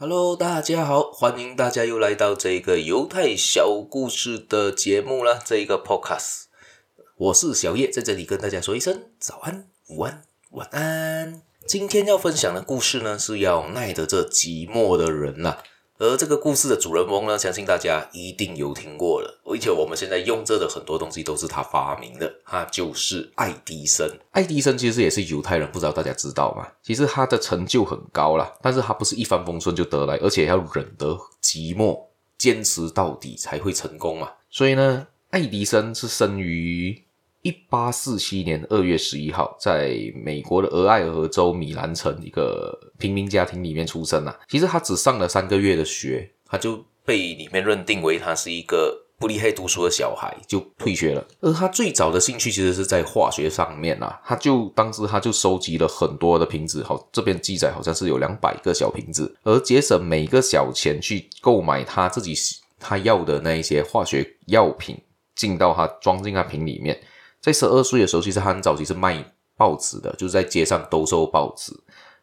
Hello，大家好，欢迎大家又来到这个犹太小故事的节目啦，这一个 Podcast，我是小叶，在这里跟大家说一声早安、午安、晚安。今天要分享的故事呢，是要耐得这寂寞的人啦。而这个故事的主人翁呢，相信大家一定有听过了，而且我们现在用着的很多东西都是他发明的，他就是爱迪生。爱迪生其实也是犹太人，不知道大家知道吗？其实他的成就很高啦，但是他不是一帆风顺就得来，而且要忍得寂寞，坚持到底才会成功嘛。所以呢，爱迪生是生于。一八四七年二月十一号，在美国的俄亥俄州米兰城一个平民家庭里面出生啊。其实他只上了三个月的学，他就被里面认定为他是一个不厉害读书的小孩，就退学了。而他最早的兴趣其实是在化学上面啊，他就当时他就收集了很多的瓶子，好，这边记载好像是有两百个小瓶子，而节省每个小钱去购买他自己他要的那一些化学药品，进到他装进他瓶里面。在十二岁的时候，其实他很早期是卖报纸的，就是在街上兜售报纸，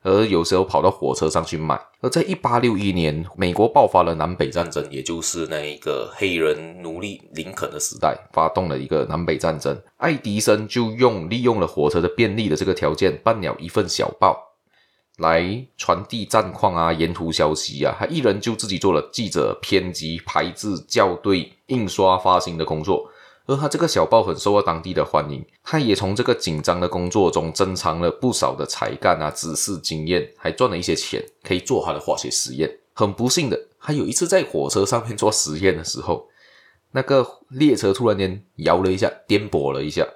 而有时候跑到火车上去卖。而在一八六一年，美国爆发了南北战争，也就是那一个黑人奴隶林肯的时代，发动了一个南北战争。爱迪生就用利用了火车的便利的这个条件，办了一份小报，来传递战况啊、沿途消息啊。他一人就自己做了记者、编辑、排字、校对、印刷、发行的工作。而他这个小报很受到当地的欢迎，他也从这个紧张的工作中增长了不少的才干啊、知识经验，还赚了一些钱，可以做他的化学实验。很不幸的，他有一次在火车上面做实验的时候，那个列车突然间摇了一下，颠簸了一下，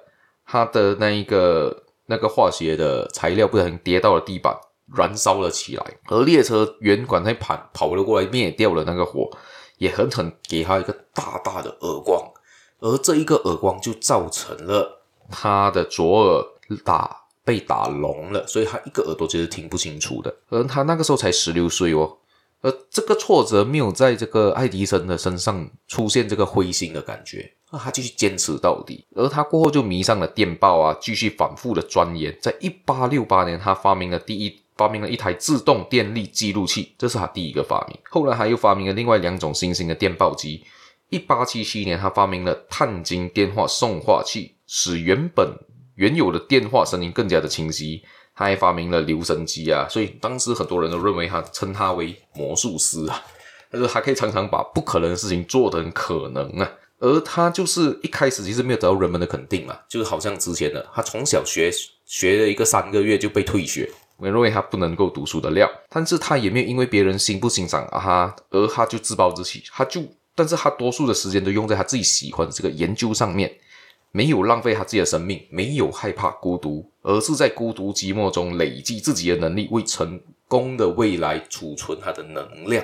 他的那一个那个化学的材料不小心跌到了地板，燃烧了起来。而列车员赶快跑跑了过来灭掉了那个火，也狠狠给他一个大大的耳光。而这一个耳光就造成了他的左耳打被打聋了，所以他一个耳朵其实听不清楚的。而他那个时候才十六岁哦，而这个挫折没有在这个爱迪生的身上出现这个灰心的感觉，那他继续坚持到底。而他过后就迷上了电报啊，继续反复的钻研。在一八六八年，他发明了第一发明了一台自动电力记录器，这是他第一个发明。后来他又发明了另外两种新型的电报机。一八七七年，他发明了碳晶电话送话器，使原本原有的电话声音更加的清晰。他还发明了留声机啊，所以当时很多人都认为他称他为魔术师啊。他说他可以常常把不可能的事情做得很可能啊。而他就是一开始其实没有得到人们的肯定嘛，就是好像之前的他从小学学了一个三个月就被退学，我认为他不能够读书的料。但是他也没有因为别人欣不欣赏啊他，而他就自暴自弃，他就。但是他多数的时间都用在他自己喜欢的这个研究上面，没有浪费他自己的生命，没有害怕孤独，而是在孤独寂寞中累积自己的能力，为成功的未来储存他的能量，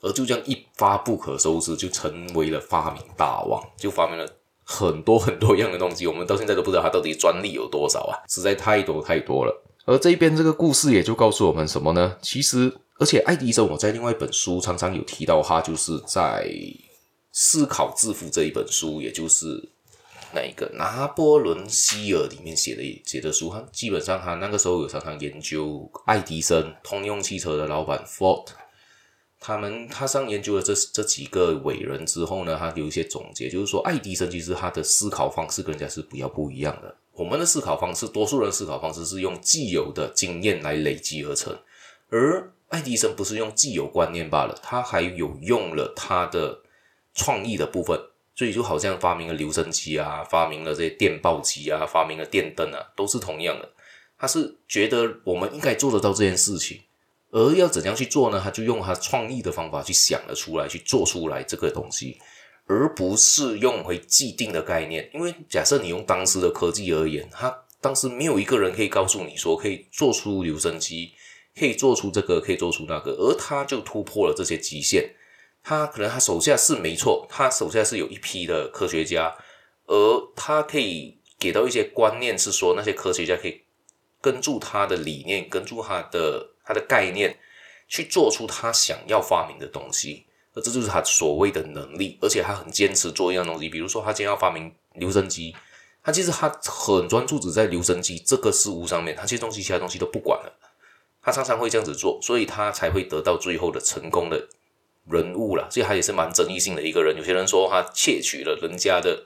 而就这样一发不可收拾，就成为了发明大王，就发明了很多很多样的东西。我们到现在都不知道他到底专利有多少啊，实在太多太多了。而这边这个故事也就告诉我们什么呢？其实。而且爱迪生，我在另外一本书常常有提到他，就是在《思考致富》这一本书，也就是那一个拿破仑希尔里面写的写的书。他基本上他那个时候有常常研究爱迪生、通用汽车的老板 Ford，他们他上研究了这这几个伟人之后呢，他有一些总结，就是说爱迪生其实他的思考方式跟人家是比较不一样的。我们的思考方式，多数人思考方式是用既有的经验来累积而成，而爱迪生不是用既有观念罢了，他还有用了他的创意的部分，所以就好像发明了留声机啊，发明了这些电报机啊，发明了电灯啊，都是同样的。他是觉得我们应该做得到这件事情，而要怎样去做呢？他就用他创意的方法去想了出来，去做出来这个东西，而不是用回既定的概念。因为假设你用当时的科技而言，他当时没有一个人可以告诉你说可以做出留声机。可以做出这个，可以做出那个，而他就突破了这些极限。他可能他手下是没错，他手下是有一批的科学家，而他可以给到一些观念，是说那些科学家可以跟住他的理念，跟住他的他的概念，去做出他想要发明的东西。而这就是他所谓的能力，而且他很坚持做一样东西。比如说，他今天要发明留声机，他其实他很专注只在留声机这个事物上面，他这些东西其他东西都不管了。他常常会这样子做，所以他才会得到最后的成功的人物啦。所以他也是蛮争议性的一个人。有些人说他窃取了人家的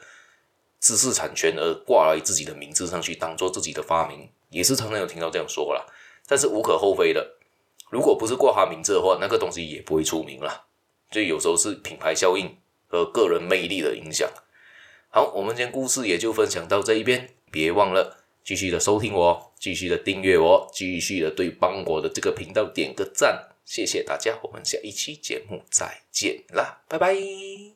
知识产权而挂来自己的名字上去，当做自己的发明，也是常常有听到这样说啦。但是无可厚非的，如果不是挂他名字的话，那个东西也不会出名啦。所以有时候是品牌效应和个人魅力的影响。好，我们今天故事也就分享到这一边，别忘了。继续的收听我，继续的订阅我，继续的对帮我的这个频道点个赞，谢谢大家，我们下一期节目再见啦，拜拜。